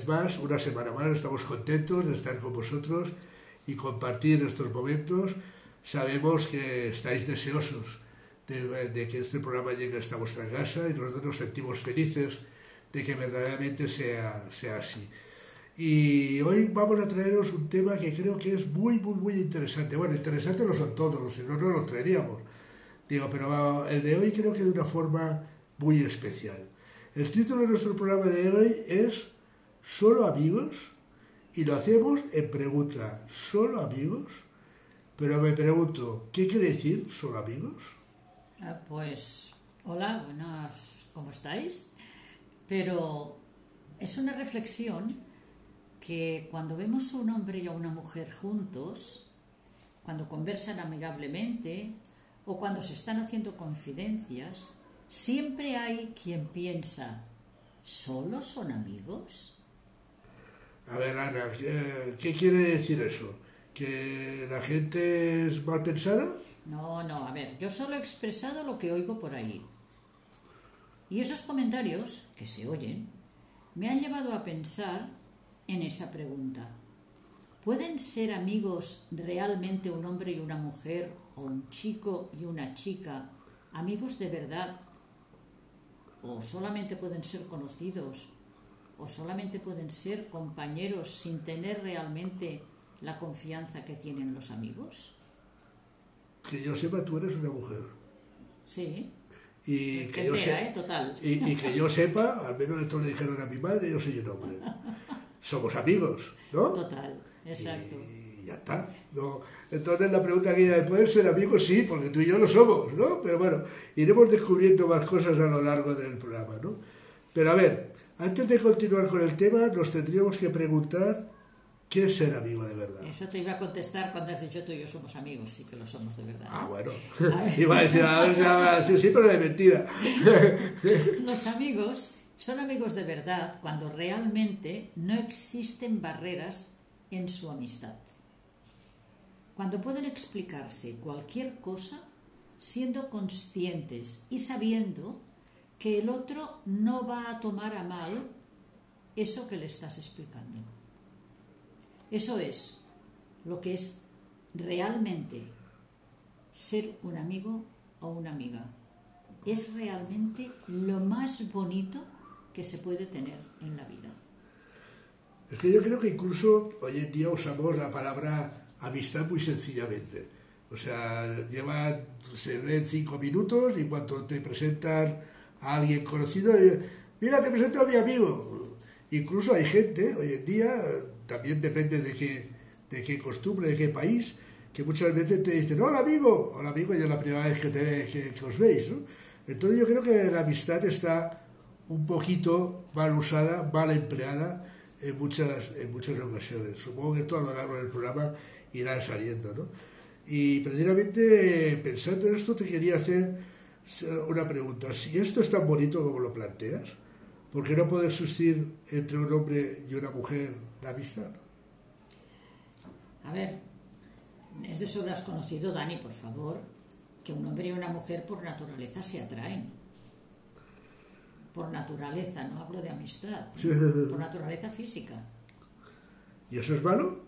vez más, una semana más, estamos contentos de estar con vosotros y compartir estos momentos. Sabemos que estáis deseosos de, que este programa llegue hasta vuestra casa y nosotros nos sentimos felices de que verdaderamente sea, sea así. Y hoy vamos a traeros un tema que creo que es muy, muy, muy interesante. Bueno, interesante lo son todos, si no, no lo traeríamos. Digo, pero el de hoy creo que de una forma muy especial. El título de nuestro programa de hoy es ¿Solo amigos? Y lo hacemos en pregunta, ¿solo amigos? Pero me pregunto, ¿qué quiere decir solo amigos? Ah, pues, hola, buenas, ¿cómo estáis? Pero es una reflexión que cuando vemos a un hombre y a una mujer juntos, cuando conversan amigablemente o cuando se están haciendo confidencias, Siempre hay quien piensa, ¿solo son amigos? A ver, Ana, ¿qué, quiere decir eso? ¿Que la gente es mal pensada? No, no, a ver, yo solo he expresado lo que oigo por ahí. Y esos comentarios, que se oyen, me han llevado a pensar en esa pregunta. ¿Pueden ser amigos realmente un hombre y una mujer, o un chico y una chica, amigos de verdad o solamente pueden ser conocidos, o solamente pueden ser compañeros sin tener realmente la confianza que tienen los amigos? Que yo sepa, tú eres una mujer. Sí. Y que, yo ¿eh? Total. Y, que yo sepa, al menos esto le dijeron a mi madre, yo soy un hombre. Somos amigos, ¿no? Total, exacto. Y ya está. No, entonces la pregunta que hay, ¿pueden ser amigos? Sí, porque tú y yo lo somos, ¿no? Pero bueno, iremos descubriendo más cosas a lo largo del programa, ¿no? Pero a ver, antes de continuar con el tema, nos tendríamos que preguntar ¿Qué es ser amigo de verdad? Eso te iba a contestar cuando has dicho tú y yo somos amigos, sí que lo somos de verdad. Ah, bueno. iba a decir, ah, sí, sí, pero de mentira. Los amigos son amigos de verdad cuando realmente no existen barreras en su amistad cuando pueden explicarse cualquier cosa siendo conscientes y sabiendo que el otro no va a tomar a mal eso que le estás explicando. Eso es lo que es realmente ser un amigo o una amiga. Es realmente lo más bonito que se puede tener en la vida. Es que yo creo que incluso hoy en día usamos la palabra amistad muy sencillamente. O sea, lleva, se ven cinco minutos y cuando te presentan a alguien conocido, eh, mira, te presento a mi amigo. Incluso hay gente, hoy en día, también depende de qué, de qué costumbre, de qué país, que muchas veces te dicen, hola amigo, hola amigo, y es la primera vez que, te, que, os veis. ¿no? Entonces yo creo que la amistad está un poquito mal usada, mal empleada en muchas, en muchas ocasiones. Supongo que esto a lo largo del programa irán saliendo. ¿no? Y precisamente pensando en esto te quería hacer una pregunta. Si esto es tan bonito como lo planteas, ¿por qué no puede existir entre un hombre y una mujer la amistad? A ver, es de sobras conocido, Dani, por favor, que un hombre y una mujer por naturaleza se atraen. Por naturaleza, no hablo de amistad, por naturaleza física. ¿Y eso es malo?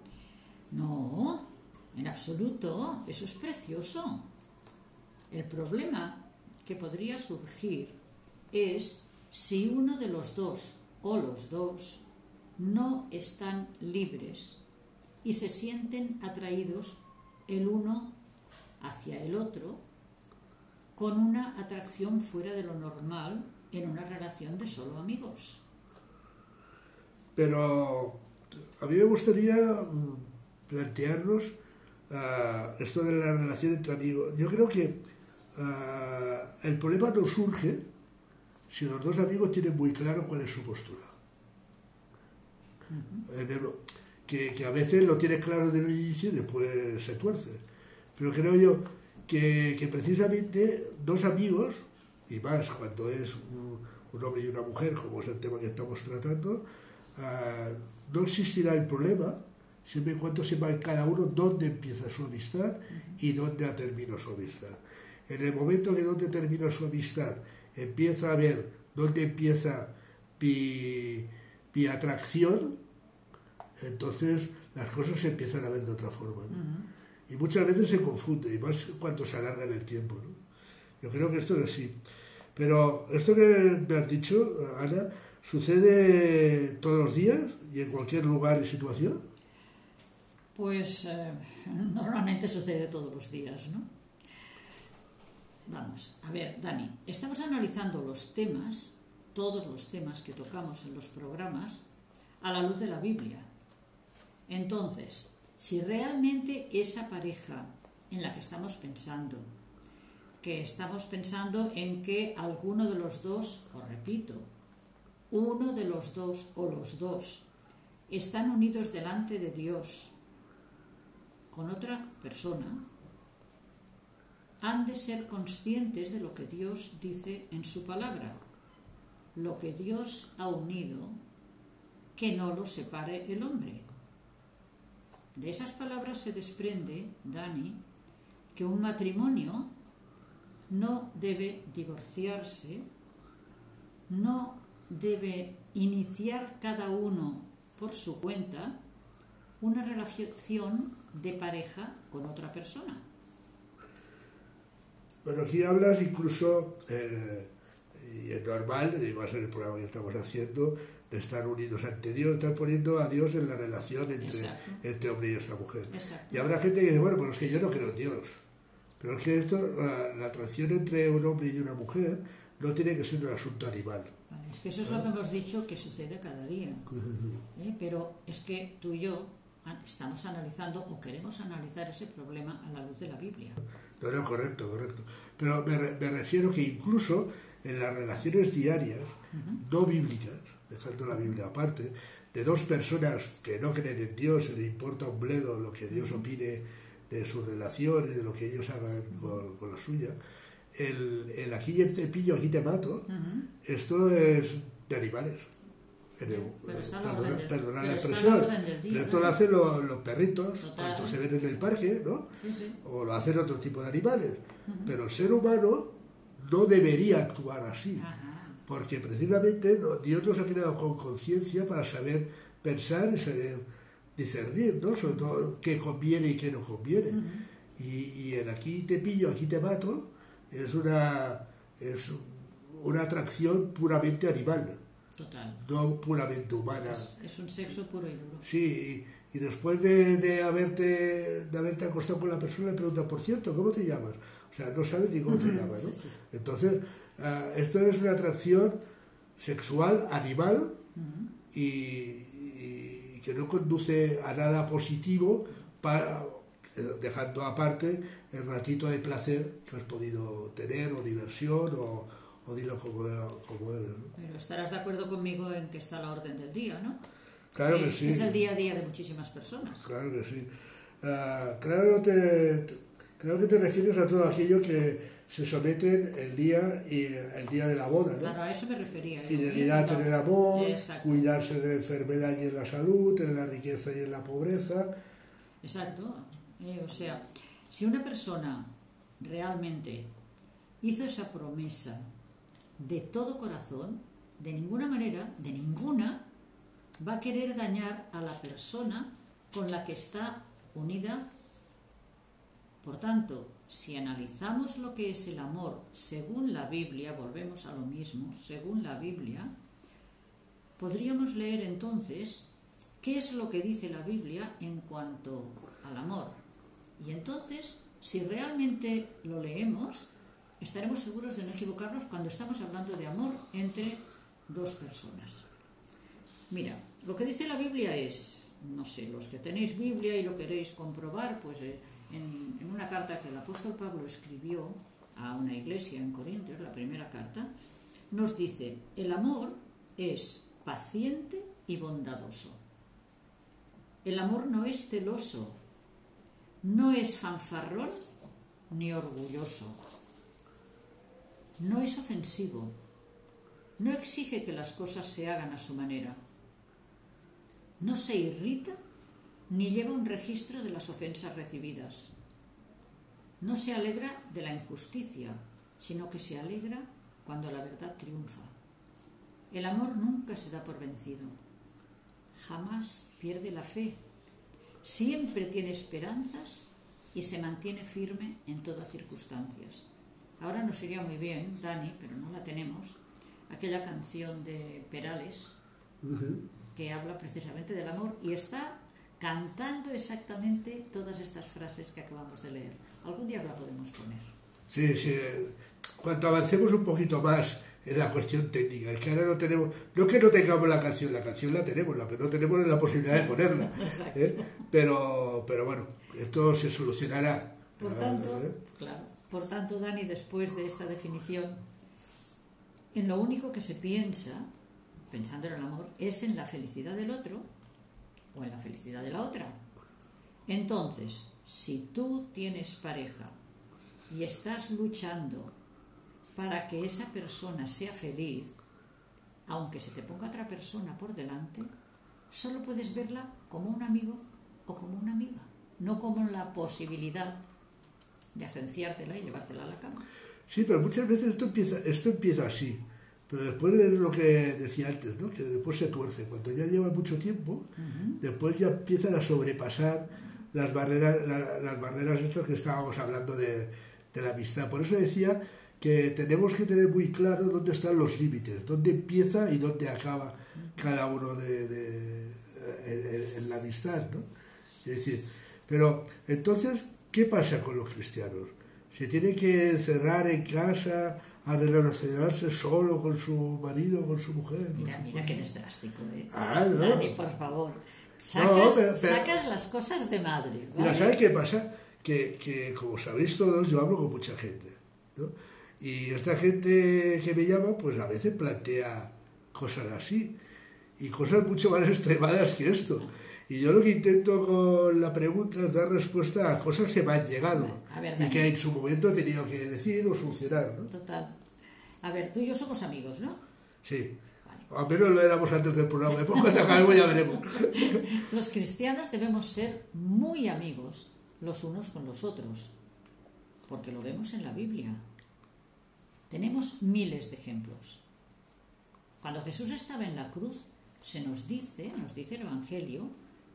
No, en absoluto, eso es precioso. El problema que podría surgir es si uno de los dos o los dos no están libres y se sienten atraídos el uno hacia el otro con una atracción fuera de lo normal en una relación de solo amigos. Pero a mí me gustaría plantearnos uh, esto de la relación entre amigos. Yo creo que uh, el problema no surge si los dos amigos tienen muy claro cuál es su postura. Uh -huh. que, que, a veces lo tienes claro desde el inicio y después se tuerce. Pero creo yo que, que precisamente dos amigos, y más cuando es un, un, hombre y una mujer, como es el tema que estamos tratando, uh, no existirá el problema siempre y cuando sepa cada uno dónde empieza su amistad y dónde ha terminado su amistad. En el momento que donde termina su amistad empieza a haber dónde empieza mi, mi atracción, entonces las cosas se empiezan a ver de otra forma. Y muchas veces se confunde, y más cuando se alarga en el tiempo. ¿no? Yo creo que esto es así. Pero esto que me has dicho, Ana, ¿sucede todos los días y en cualquier lugar y situación? Pues eh, normalmente sucede todos los días, ¿no? Vamos, a ver, Dani, estamos analizando los temas, todos los temas que tocamos en los programas, a la luz de la Biblia. Entonces, si realmente esa pareja en la que estamos pensando, que estamos pensando en que alguno de los dos, os repito, uno de los dos o los dos están unidos delante de Dios con otra persona, han de ser conscientes de lo que Dios dice en su palabra. Lo que Dios ha unido, que no lo separe el hombre. De esas palabras se desprende, Dani, que un matrimonio no debe divorciarse, no debe iniciar cada uno por su cuenta una relación de pareja con otra persona. Bueno, aquí hablas incluso, eh, y es normal, y va a ser el programa que estamos haciendo, de estar unidos ante Dios, estar poniendo a Dios en la relación entre este hombre y esta mujer. Y habrá gente que dice, bueno, pues es que yo no creo en Dios. Pero es que esto, la, atracción entre un hombre y una mujer no tiene que ser un asunto animal. es que eso es lo que hemos dicho que sucede cada día. ¿eh? Pero es que tú y yo estamos analizando o queremos analizar ese problema a la luz de la Biblia. No, no, correcto, correcto. Pero me, me refiero que incluso en las relaciones diarias, no bíblicas, dejando la Biblia aparte, de dos personas que no creen en Dios, se le importa un bledo lo que Dios opine de sus relaciones, de lo que ellos hagan con, la suya. El, el, aquí te pillo, aquí te mato, esto es de animales. Perdona, la expresión. pero esto lo hacen los, perritos cuando se ven en el parque, ¿no? O lo hacen otro tipo de animales. Pero el ser humano no debería actuar así. Porque precisamente Dios nos ha creado con conciencia para saber pensar y saber discernir, ¿no? Sobre todo qué conviene y qué no conviene. y, el aquí te pillo, aquí te mato, es una, es una atracción puramente animal. Total. No puramente humana. Es, un sexo puro y duro. Sí, y, después de, de, haberte, de haberte acostado con la persona le preguntas, por cierto, ¿cómo te llamas? O sea, no sabes ni cómo te llamas, ¿no? Entonces, ah, esto es una atracción sexual, animal, y, que no conduce a nada positivo para, eh, dejando aparte el ratito de placer que has podido tener o diversión o, o dilo como, como eres. Pero estarás de acuerdo conmigo en que está la orden del día, ¿no? Claro que sí. Es el día a día de muchísimas personas. Claro que sí. Uh, claro, te, creo que te refieres a todo aquello que se someten el día y el día de la boda, ¿no? Claro, a eso me refería. Fidelidad en el amor, cuidarse de la enfermedad y en la salud, en la riqueza y en la pobreza. Exacto. Eh, o sea, si una persona realmente hizo esa promesa de todo corazón, de ninguna manera, de ninguna, va a querer dañar a la persona con la que está unida. Por tanto, si analizamos lo que es el amor según la Biblia, volvemos a lo mismo, según la Biblia, podríamos leer entonces qué es lo que dice la Biblia en cuanto al amor. Y entonces, si realmente lo leemos, estaremos seguros de no equivocarnos cuando estamos hablando de amor entre dos personas. Mira, lo que dice la Biblia es, no sé, los que tenéis Biblia y lo queréis comprobar, pues eh, en, en una carta que el apóstol Pablo escribió a una iglesia en Corintios, la primera carta, nos dice, el amor es paciente y bondadoso. El amor no es celoso, no es fanfarrón ni orgulloso no es ofensivo, no exige que las cosas se hagan a su manera, no se irrita ni lleva un registro de las ofensas recibidas, no se alegra de la injusticia, sino que se alegra cuando la verdad triunfa. El amor nunca se da por vencido, jamás pierde la fe, siempre tiene esperanzas y se mantiene firme en todas circunstancias. Ahora nos iría muy bien, Dani, pero no la tenemos, aquella canción de Perales que habla precisamente del amor y está cantando exactamente todas estas frases que acabamos de leer. Algún día la podemos poner. Sí, sí. Cuando avancemos un poquito más en la cuestión técnica, es que ahora no tenemos, no que no tengamos la canción, la canción la tenemos, lo que no tenemos es la posibilidad de ponerla. ¿eh? Pero, pero bueno, esto se solucionará. Por tanto, ¿eh? claro, por tanto, Dani, después de esta definición, en lo único que se piensa, pensando en el amor, es en la felicidad del otro o en la felicidad de la otra. Entonces, si tú tienes pareja y estás luchando para que esa persona sea feliz, aunque se te ponga otra persona por delante, solo puedes verla como un amigo o como una amiga, no como la posibilidad de agenciártela y llevártela a la cama. Sí, pero muchas veces esto empieza, esto empieza así. Pero después es lo que decía antes, ¿no? que después se tuerce. Cuando ya lleva mucho tiempo, después ya empiezan a sobrepasar las barreras, las barreras estas que estábamos hablando de, la amistad. Por eso decía que tenemos que tener muy claro dónde están los límites, dónde empieza y dónde acaba cada uno de, en, la amistad. ¿no? Es decir, pero entonces, ¿qué pasa con los cristianos? ¿Se tiene que cerrar en casa? a relacionarse solo con su marido, con su mujer. Mira, mira qué drástico, ¿eh? Ah, no. Dani, por favor. Sacas, sacas las cosas de madre. ¿vale? Mira, ¿sabes qué pasa? Que, que, como sabéis todos, yo hablo con mucha gente. ¿no? Y esta gente que me llama, pues a veces plantea cosas así. Y cosas mucho más extremadas que esto. Y yo lo que intento con la pregunta es dar respuesta a cosas que me han llegado y que en su momento he tenido que decir o solucionar. ¿no? Total. A ver, tú y yo somos amigos, ¿no? Sí. Vale. Al menos lo éramos antes del programa. Después cuando acabemos ya veremos. los cristianos debemos ser muy amigos los unos con los otros, porque lo vemos en la Biblia. Tenemos miles de ejemplos. Cuando Jesús estaba en la cruz, se nos dice, nos dice el Evangelio,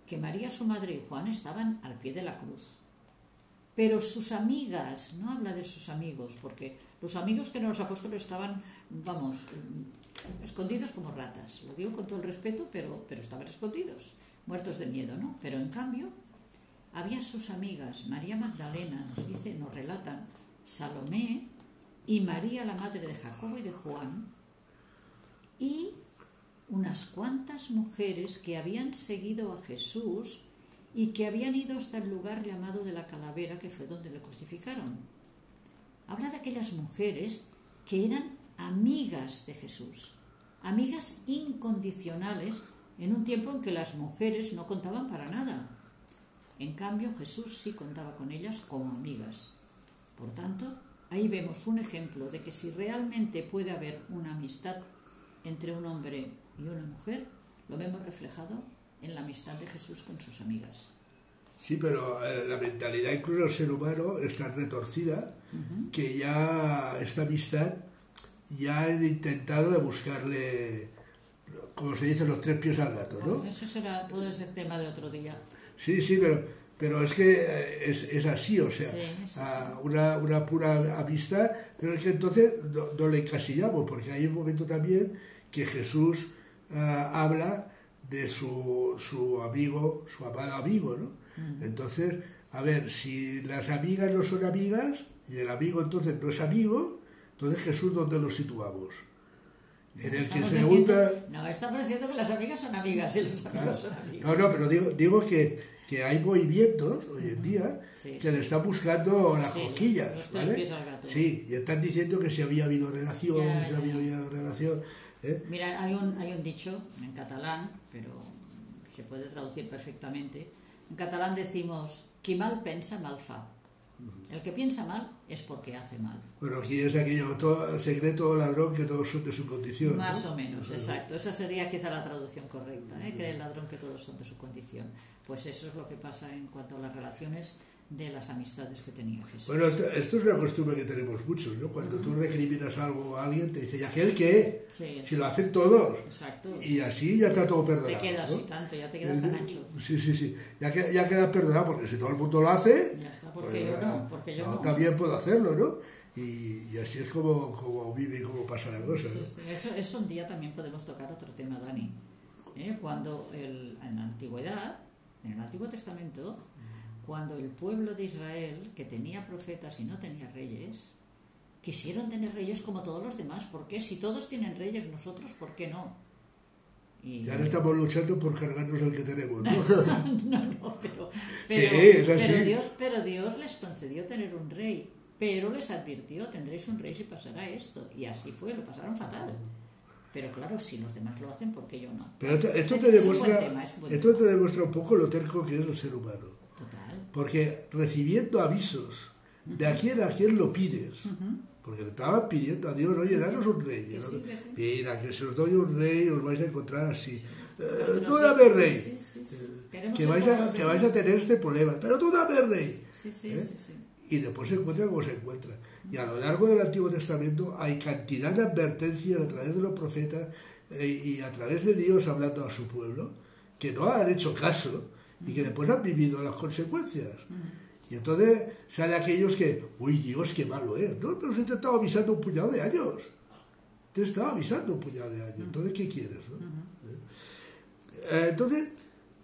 que María, su madre y Juan estaban al pie de la cruz. Pero sus amigas, no habla de sus amigos, porque los amigos que eran los apóstoles estaban, vamos, escondidos como ratas. Lo digo con todo el respeto, pero, pero estaban escondidos, muertos de miedo, ¿no? Pero en cambio, había sus amigas, María Magdalena, nos dice, nos relatan, Salomé y María, la madre de Jacobo y de Juan, y unas cuantas mujeres que habían seguido a Jesús y que habían ido hasta el lugar llamado de la calavera, que fue donde le crucificaron. Habla de aquellas mujeres que eran amigas de Jesús, amigas incondicionales en un tiempo en que las mujeres no contaban para nada. En cambio, Jesús sí contaba con ellas como amigas. Por tanto, ahí vemos un ejemplo de que si realmente puede haber una amistad entre un hombre y una mujer, lo vemos reflejado en la amistad de Jesús con sus amigas. Sí, pero eh, la mentalidad incluso del ser humano está retorcida, que ya esta amistad ya ha intentado de buscarle, como se dice, los tres pies al gato, ¿no? eso será, puede ser tema de otro día. Sí, sí, pero, pero es que eh, es, es así, o sea, una, una, pura amistad, pero es que entonces no, no le encasillamos, porque hay un momento también que Jesús uh, habla de su, su, amigo, su amado amigo, ¿no? Mm. Entonces, a ver, si las amigas no son amigas y el amigo entonces no es amigo, entonces Jesús, ¿dónde lo situamos? En el que se pregunta... No, estamos diciendo que las amigas son amigas y los amigos son amigos. No, no, pero digo, digo que, que hay movimientos hoy en día sí, que le están buscando las sí, cosquillas. ¿vale? Sí, y están diciendo que si había habido relación, ya, si ya. había habido relación. ¿Eh? Mira, hay un, hay un dicho en catalán, pero se puede traducir perfectamente. En catalán decimos, qui mal pensa, mal fa. El que piensa mal es porque hace mal. Bueno, aquí es aquello, todo, secreto ladrón que todos son de su condición. Más ¿no? o menos, exacto. Esa sería quizá la traducción correcta, ¿eh? cree el ladrón que todos son de su condición. Pues eso es lo que pasa en cuanto a las relaciones de las amistades que tenía Jesús. Bueno, esto, esto es una costumbre que tenemos muchos, ¿no? Cuando tú recriminas algo a alguien, te dice, ¿y aquel qué? Sí. Si lo hacen todos. Exacto. Y así ya está todo perdonado. Te quedas ¿no? y tanto, ya te quedas tan ancho. Sí, sí, sí. Ya, que, ya queda perdonado, porque si todo el mundo lo hace, Ya está, porque yo no, porque yo no. también puedo hacerlo, ¿no? Y, y así es como, como vive y como pasa la cosa, Sí, ¿no? sí. Eso, eso un día también podemos tocar otro tema, Dani. ¿Eh? Cuando el- en la antigüedad, en el Antiguo Testamento, cuando el pueblo de Israel, que tenía profetas y no tenía reyes, quisieron tener reyes como todos los demás. ¿Por qué? Si todos tienen reyes, nosotros, ¿por qué no? Y, Ya no estamos luchando por cargarnos el que tenemos, ¿no? no, no, pero, Sí, pero, es así. pero Dios, pero Dios les concedió tener un rey, pero les advirtió, tendréis un rey si pasará esto. Y así fue, lo pasaron fatal. Pero claro, si los demás lo hacen, ¿por qué yo no? Pero esto, esto Es te demuestra, tema, es esto te demuestra un poco lo terco que es el ser humano. Total. Porque recibiendo avisos de a quién a quién lo pides, porque le estaban pidiendo a Dios, oye, danos un rey. Que ¿no? sí, que sí. Mira, que si os doy un rey os vais a encontrar así. Eh, tú dame rey. Eh, que, vais a, que vais a tener este problema. Pero tú dame rey. ¿Eh? Y después se encuentra como se encuentra. Y a lo largo del Antiguo Testamento hay cantidad de advertencias a través de los profetas eh, y a través de Dios hablando a su pueblo que no han hecho caso y que después han vivido las consecuencias. Y entonces sale aquellos que, uy Dios, qué malo es. No, pero se te estaba avisando un puñado de años. Te estaba avisando un puñado de años. Entonces, ¿qué quieres? no? Eh, Entonces,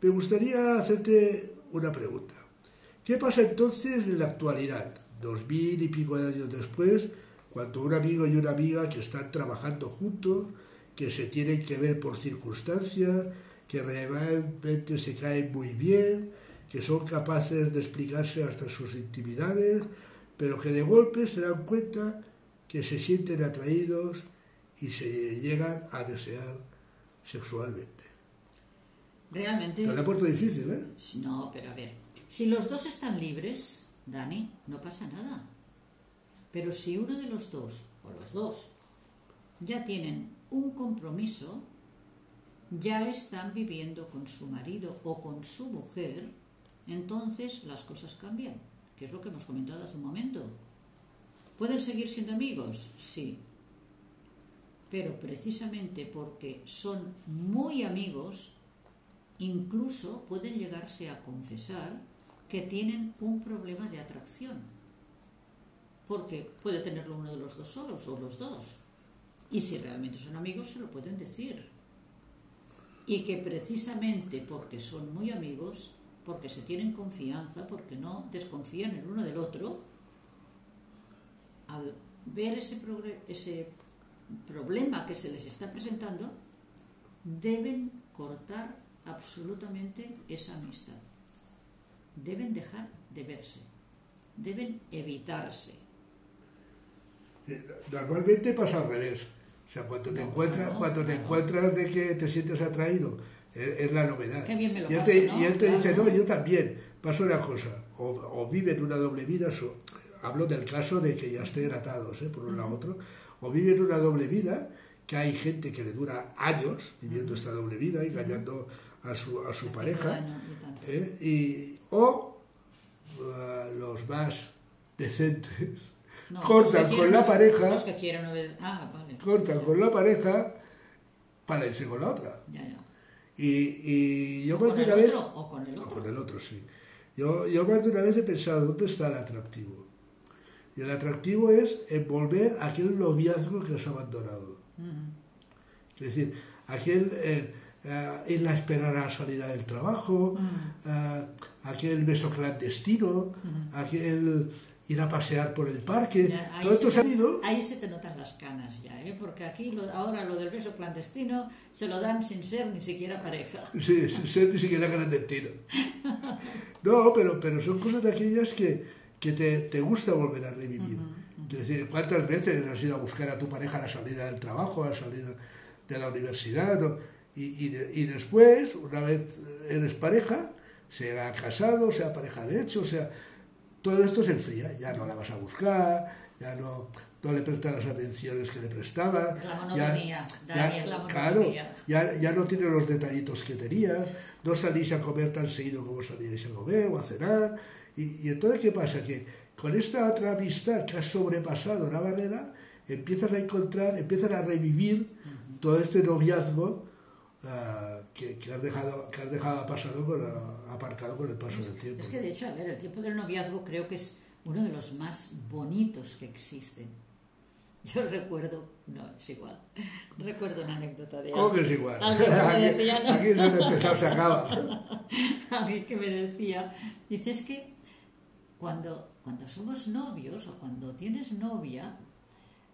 me gustaría hacerte una pregunta. ¿Qué pasa entonces en la actualidad, dos mil y pico de años después, cuando un amigo y una amiga que están trabajando juntos, que se tienen que ver por circunstancias, que realmente se caen muy bien, que son capaces de explicarse hasta sus intimidades, pero que de golpe se dan cuenta que se sienten atraídos y se llegan a desear sexualmente? Realmente. Te lo he puesto difícil, ¿eh? No, pero a ver. Si los dos están libres, Dani, no pasa nada. Pero si uno de los dos, o los dos, ya tienen un compromiso, ya están viviendo con su marido o con su mujer, entonces las cosas cambian, que es lo que hemos comentado hace un momento. ¿Pueden seguir siendo amigos? Sí. Pero precisamente porque son muy amigos, incluso pueden llegarse a confesar que tienen un problema de atracción. Porque puede tenerlo uno de los dos solos o los dos. Y si realmente son amigos, se lo pueden decir. Y que precisamente porque son muy amigos, porque se tienen confianza, porque no desconfían el uno del otro, al ver ese, ese problema que se les está presentando, deben cortar absolutamente esa amistad. Deben dejar de verse. Deben evitarse. Eh, Normalmente pasa al revés. O sea, cuando te No, encuentras, cuando te encuentras de que te sientes atraído, es, es la novedad. Qué bien me lo y él paso, te, y él te dice, no, yo también. Pasa una cosa, o, o viven una doble vida, so- hablo del caso de que ya estén atados, ¿eh? por un lado otro, o viven una doble vida, que hay gente que le dura años viviendo esta doble vida, engañando a su, a su pareja. ¿eh? y, o uh, los más decentes No, cortan con la pareja. Los que quieren Ah, vale. Cortan con la pareja para irse con la otra. Ya, ya. Y, y yo ¿O más de una vez... otro o con el o otro? con el otro, sí. Yo, yo más de una vez he pensado, ¿dónde está el atractivo? Y el atractivo es envolver aquel noviazgo que has abandonado. Es decir, aquel eh, eh, ir a esperar a la salida del trabajo, eh, aquel beso clandestino, aquel ir a pasear por el parque. Ya, ahí, Todo esto se ha te, ido. ahí se te notan las canas ya, ¿eh? porque aquí lo- ahora lo del beso clandestino se lo dan sin ser ni siquiera pareja. Sí, sin ser ni siquiera clandestino. No, pero, pero son cosas de aquellas que, que te, te gusta volver a revivir. Quiero decir, ¿cuántas veces has ido a buscar a tu pareja a la salida del trabajo, a la salida de la universidad? y, y, de- y después, una vez eres pareja, sea casado, sea pareja de hecho, sea todo esto se enfría, ya no la vas a buscar, ya no... no le presta las atenciones que le prestaba. La monotonía, ya, Dani, ya- la claro, monotonía. ya, ya no tiene los detallitos que tenía, no salís a comer tan seguido como salíais a comer o a cenar. Y, y entonces, ¿qué pasa? Que con esta otra amistad que ha sobrepasado la barrera, empiezan a encontrar, empiezan a revivir todo este noviazgo ah, que, que has dejado, que has dejado pasado con, la- aparcado con el paso del tiempo. Es que de hecho, a ver, el tiempo del noviazgo creo que es uno de los más bonitos que existen. Yo recuerdo, no, es igual, recuerdo una anécdota de ¿Cómo que alguien, es igual? alguien que me decía, ¿no? aquí se se acaba. alguien que me decía, dice, es que cuando, cuando somos novios o cuando tienes novia,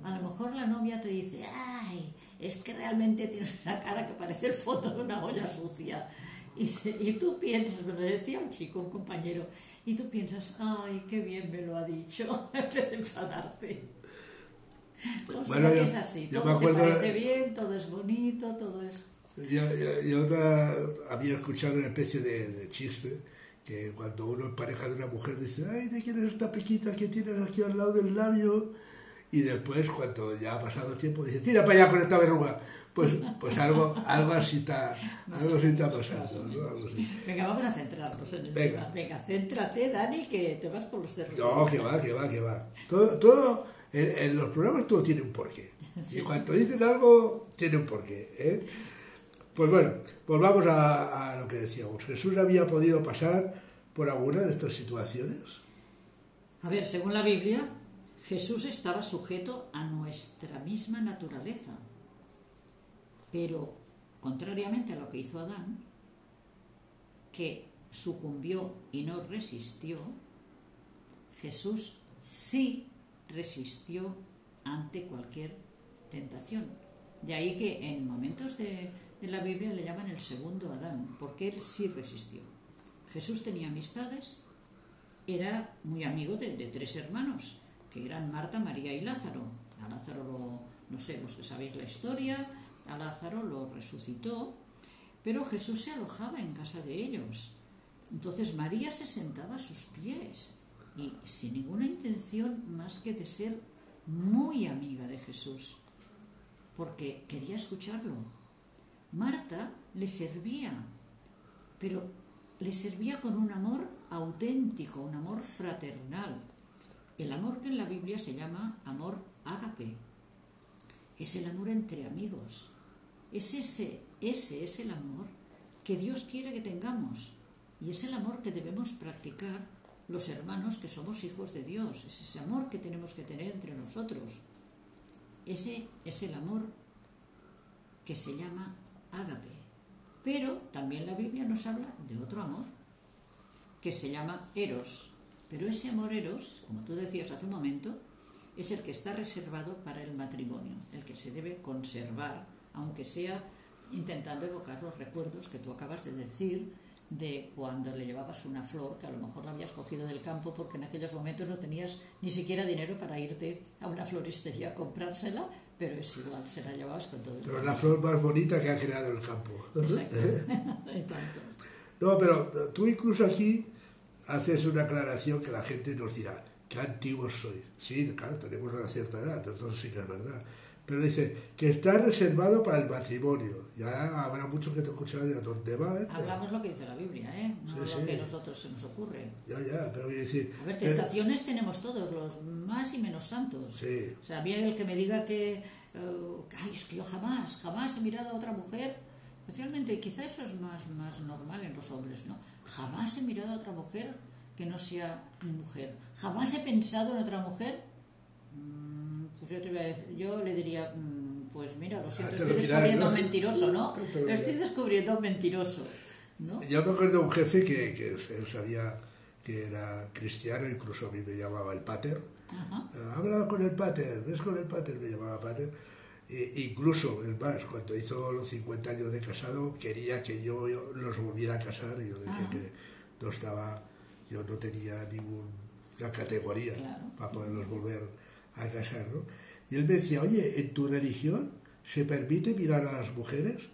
a lo mejor la novia te dice, ay, es que realmente tienes una cara que parece el fondo de una olla sucia. Y, y tú piensas, me lo decía un chico, un compañero, y tú piensas, ay, qué bien me lo ha dicho, en vez de enfadarte. O sea Bueno, que es así, yo todo me acuerdo- te parece bien, todo es bonito, todo es... Yo, yo- yo otra- había escuchado una especie de, de chiste que cuando uno es pareja de una mujer dice, ay, ¿de quién es esta pequita que tienes aquí al lado del labio? Y después, cuando ya ha pasado tiempo, dice, tira para allá con esta verruga. Pues, pues algo, algo así está, algo así está pasando. ¿no? Algo así. Venga, vamos a centrarnos en el Venga. tema. Venga, céntrate, Dani, que te vas por los cerros. No, que va, que va, que va. Todo, todo en, en los programas todo tiene un porqué. Y cuando dicen algo, tiene un porqué. ¿eh? Pues bueno, volvamos a, a lo que decíamos. Jesús había podido pasar por alguna de estas situaciones. A ver, según la Biblia, Jesús estaba sujeto a nuestra misma naturaleza. Pero, contrariamente a lo que hizo Adán, que sucumbió y no resistió, Jesús sí resistió ante cualquier tentación. De ahí que en momentos de, la Biblia le llaman el segundo Adán, porque él sí resistió. Jesús tenía amistades, era muy amigo de tres hermanos, que eran Marta, María y Lázaro. A Lázaro lo, no sé, los que sabéis la historia, a Lázaro lo resucitó, pero Jesús se alojaba en casa de ellos. Entonces María se sentaba a sus pies y sin ninguna intención más que de ser muy amiga de Jesús, porque quería escucharlo. Marta le servía, pero le servía con un amor auténtico, un amor fraternal. El amor que en la Biblia se llama amor ágape. Es el amor entre amigos. Es ese, ese es el amor que Dios quiere que tengamos. Y es el amor que debemos practicar los hermanos que somos hijos de Dios. Es ese amor que tenemos que tener entre nosotros. Ese es el amor que se llama ágape. Pero también la Biblia nos habla de otro amor, que se llama eros. Pero ese amor eros, como tú decías hace un momento, es el que está reservado para el matrimonio, el que se debe conservar, aunque sea intentando evocar los recuerdos que tú acabas de decir de cuando le llevabas una flor que a lo mejor la habías cogido del campo porque en aquellos momentos no tenías ni siquiera dinero para irte a una floristería a comprársela, pero es igual, se la llevabas con todo el Pero la flor más bonita que ha creado el campo. Exacto. No, pero tú incluso aquí haces una aclaración que la gente nos dirá, qué antiguos sois. Sí, claro, tenemos una cierta edad, entonces sí que es verdad. Pero dice que está reservado para el matrimonio. Ya habrá muchos que te escucharán de dónde va. esto? Hablamos lo que dice la Biblia, ¿eh? no Sí, lo sí. que a nosotros se nos ocurre. Ya, ya, pero quiero decir... A ver, eh, tentaciones tenemos todos, los más y menos santos. Sí. O sea, bien el que me diga que, eh, ay, es que yo jamás, jamás he mirado a otra mujer, especialmente, quizá eso es más, más normal en los hombres, ¿no? Jamás he mirado a otra mujer que no sea mi mujer. Jamás he pensado en otra mujer. Mm, Pues yo, te voy a decir- yo le diría, mm, pues mira, lo siento, Ah, estoy lo descubriendo ¿no? un mentiroso, ¿no? Lo Lo estoy descubriendo mentiroso, ¿no? Yo me acuerdo de un jefe que, que él sabía que era cristiano, incluso a mí me llamaba el pater. Ajá. Eh, Habla con el pater, ves con el pater, me llamaba pater. E incluso, es más, cuando hizo los 50 años de casado, quería que yo, yo los volviera a casar y yo Ajá. que no estaba, yo no tenía ninguna categoría Claro. para poderlos volver a casar, ¿no? Y él me decía, oye, ¿en tu religión se permite mirar a las mujeres?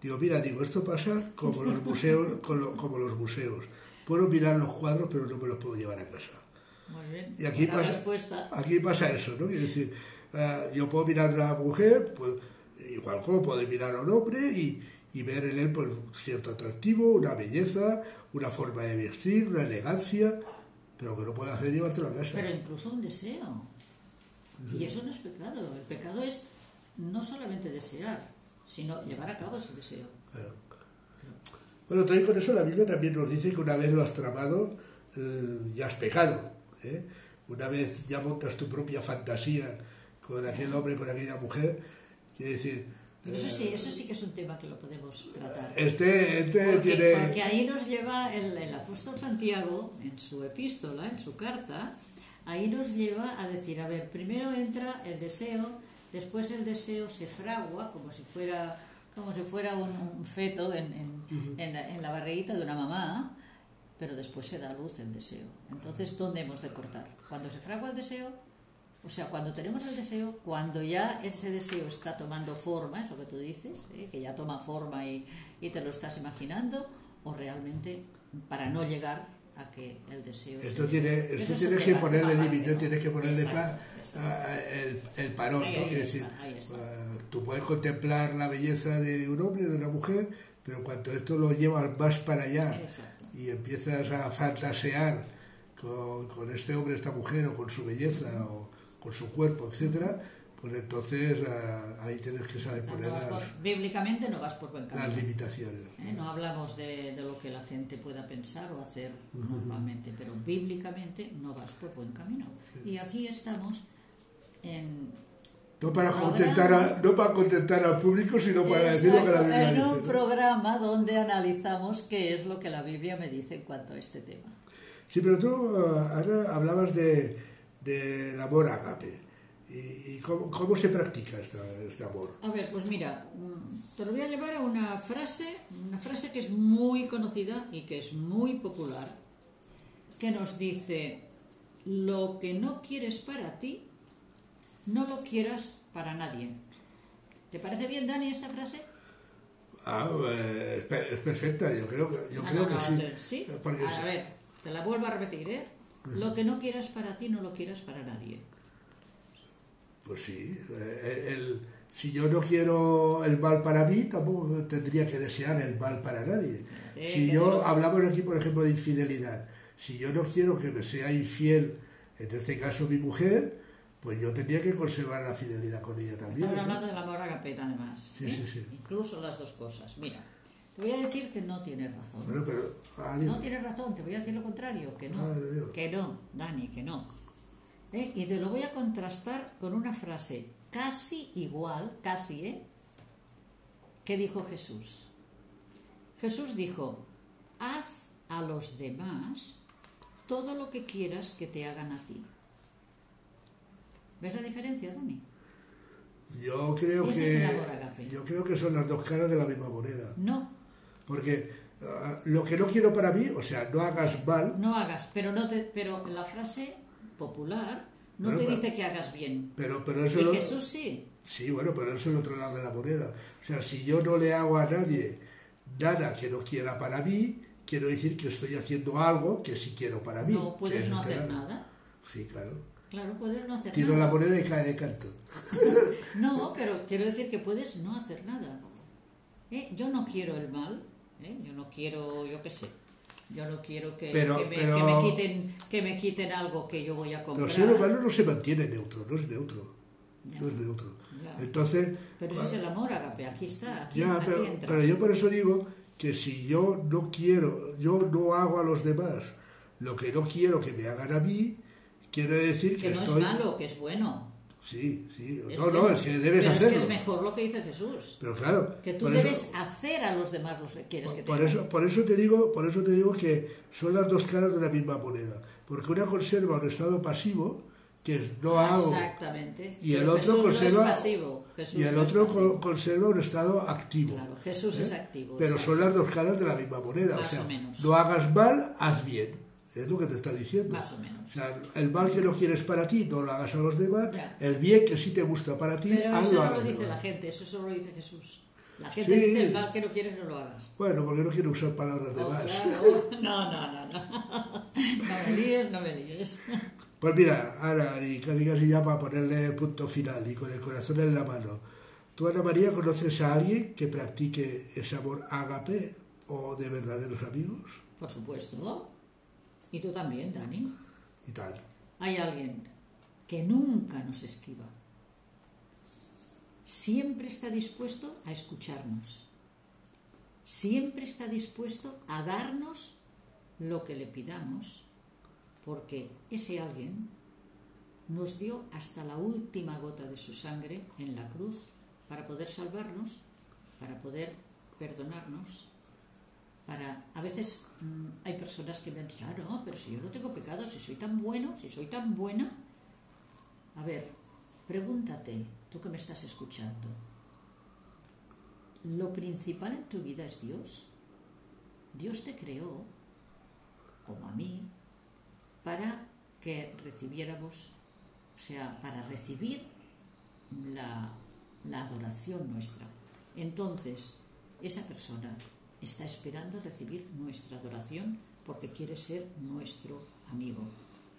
Digo, mira, digo, esto pasa como los museos, con lo- como los museos. Puedo mirar los cuadros, pero no me los puedo llevar a casa. Muy bien. Y aquí pasa, respuesta. aquí pasa eso, ¿no? Quiero decir, eh, yo puedo mirar a la mujer, pues, igual como puedo mirar a un hombre y, y ver en él pues, cierto atractivo, una belleza, una forma de vestir, una elegancia, pero que no puede hacer llevártelo a casa. Pero incluso un deseo. Y eso no es pecado. El pecado es no solamente desear, sino llevar a cabo ese deseo. Claro. Bueno, entonces con eso la Biblia también nos dice que una vez lo has tramado, eh, ya has pecado. ¿eh? Una vez ya montas tu propia fantasía con aquel hombre, con aquella mujer, quiere decir... Eso sí, eso sí que es un tema que lo podemos tratar. Este, este Porque, tiene... porque ahí nos lleva el, el apóstol Santiago, en su epístola, en su carta, ahí nos lleva a decir, a ver, primero entra el deseo, después el deseo se fragua como si fuera, como si fuera un, un feto en, en, en, la, en la barriguita de una mamá, pero después se da luz el deseo. Entonces, ¿dónde hemos de cortar? Cuando se fragua el deseo, o sea, cuando tenemos el deseo, cuando ya ese deseo está tomando forma, eso que tú dices, ¿eh? que ya toma forma y, y te lo estás imaginando, o realmente para no llegar a que el deseo... Esto se- tiene, esto es tienes que ponerle límite, ¿no? tienes que ponerle Exacto, exacto. el, el parón, Ahí, ¿no? ahí decir, está. ah, tú puedes contemplar la belleza de un hombre, de una mujer, pero cuando esto lo llevas más para allá Exacto. y empiezas a fantasear con, con este hombre, esta mujer, o con su belleza, o con su cuerpo, etcétera, pues entonces ah, ahí tienes que saber poner no las, por- bíblicamente no vas por buen camino. las limitaciones. ¿eh? No hablamos de, de lo que la gente pueda pensar o hacer normalmente, pero bíblicamente no vas por buen camino. Y aquí estamos en, No para, Programa. contentar a- no para contentar al público, sino para decir lo que la Biblia en dice. un ¿no? programa donde analizamos qué es lo que la Biblia me dice en cuanto a este tema. Sí, pero tú ah, ahora hablabas de, del amor agape. ¿Y, y cómo, cómo se practica esta, este amor? A ver, pues mira, mm, te lo voy a llevar a una frase, una frase que es muy conocida y que es muy popular, que nos dice, lo que no quieres para ti, no lo quieras para nadie. ¿Te parece bien, Dani, esta frase? Ah, eh, es, pe- es perfecta, yo creo, que- yo Ah, creo no, que no, sí. te- ¿sí? Porque a sí. ver, te la vuelvo a repetir, ¿eh? Lo que no quieras para ti, no lo quieras para nadie. Pues sí, eh, el- si yo no quiero el mal para mí, tampoco tendría que desear el mal para nadie. Espérate, Si yo, no. hablamos aquí por ejemplo de infidelidad, si yo no quiero que me sea infiel, en este caso mi mujer, pues yo tendría que conservar la fidelidad con ella también. Estamos ¿no? hablando del amor agapeta, además. Sí, ¿eh? sí, sí. Incluso las dos cosas. Mira, te voy a decir que no tienes razón. Bueno, pero... ah, No tienes razón, te voy a decir lo contrario, que no, Dios. que no, Dani, que no. ¿Eh? Y te lo voy a contrastar con una frase casi igual, casi, ¿eh? que dijo Jesús. Jesús dijo, haz a los demás todo lo que quieras que te hagan a ti. ¿Ves la diferencia, Dani? Yo creo que yo creo que son las dos caras de la misma moneda, No, porque ah, lo que no quiero para mí, o sea, no hagas mal, no hagas, pero, no te, pero la frase popular no Bueno, te dice que hagas bien. pero pero eso Y lo- Jesús sí. sí, bueno, pero eso es el otro lado de la moneda. O sea, si yo no le hago a nadie nada que no quiera para mí, quiero decir que estoy haciendo algo que sí quiero para mí. No puedes es no hacer nada. Sí, claro. Claro, puedes no hacer Tiro la nada. moneda y cae de canto. No, pero quiero decir que puedes no hacer nada. ¿Eh? Yo no quiero el mal, ¿eh? yo no quiero, yo qué sé, yo no quiero que, Pero- que, me, pero- que me quiten, que me quiten algo que yo voy a Pero comprar. el ser humano no se mantiene neutro, no es neutro. Ya. No es neutro. Ya. Entonces, Pero ese es el amor, Agape, aquí está, aquí, Ya, aquí pero, entra. pero yo por eso digo que si yo no quiero, yo no hago a los demás lo que no quiero que me hagan a mí, quiere decir que, que no estoy... es malo, que es bueno. Sí, sí. Es no, no, es que debes pero hacerlo. es que es mejor lo que dice Jesús. Pero claro, Que tú debes eso, hacer a los demás lo que quieres que te por hagan. eso, por eso te digo, por eso te digo que son las dos caras de la misma moneda. Porque una conserva un estado pasivo, que es no hago, Exactamente. y el Pero otro Jesús no es conserva- pasivo. Jesús y el no otro pasivo. co- conserva un estado activo. Claro, Jesús ¿eh? es activo. Pero exacto. son las dos caras de la misma moneda. Más o sea, o menos. no hagas mal, haz bien. Es lo que te está diciendo. Más o menos. O sea, el mal que no quieres para ti, no lo hagas a los demás. Ya. El bien que sí te gusta para ti, Pero hazlo eso no lo dice demás. la gente, eso solo lo dice Jesús. La gente Sí. dice el mal que no quieres no lo hagas. Bueno, porque no quiero usar palabras de Oh, más. claro. No, no, no, no. No me líes, no me líes. Pues mira, ahora, y casi casi ya para ponerle punto final y con el corazón en la mano. ¿Tú, Ana María, conoces a alguien que practique ese amor ágape o de verdaderos amigos? Por supuesto. Y tú también, Dani. Y tal. Hay alguien que nunca nos esquiva. Siempre está dispuesto a escucharnos. Siempre está dispuesto a darnos lo que le pidamos porque ese alguien nos dio hasta la última gota de su sangre en la cruz para poder salvarnos, para poder perdonarnos, para... A veces mm, hay personas que me han dicho, ah, no, pero si yo no tengo pecado, si soy tan bueno, si soy tan buena. A ver, pregúntate, tú que me estás escuchando, ¿lo principal en tu vida es Dios? Dios te creó, como a mí, para que recibiéramos, o sea, para recibir la, la adoración nuestra. Entonces, esa persona está esperando recibir nuestra adoración porque quiere ser nuestro amigo.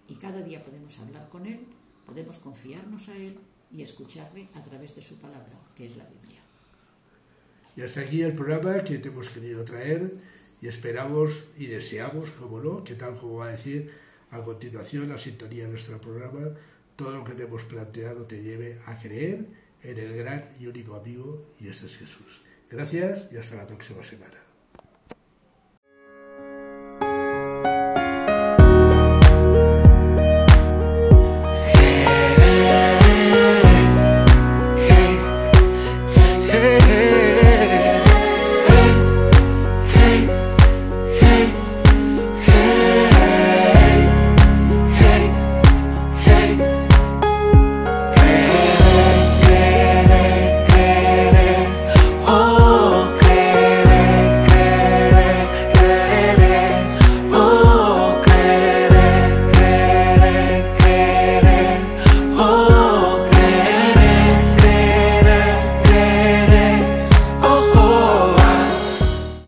Y cada día podemos hablar con Él, podemos confiarnos a Él y escucharle a través de su palabra, que es la Biblia. Y hasta aquí el programa que te hemos querido traer y esperamos y deseamos, como no, que tal como va a decir a continuación, la sintonía de nuestro programa, todo lo que te hemos planteado te lleve a creer en el gran y único amigo, y este es Jesús. Gracias y hasta la próxima semana.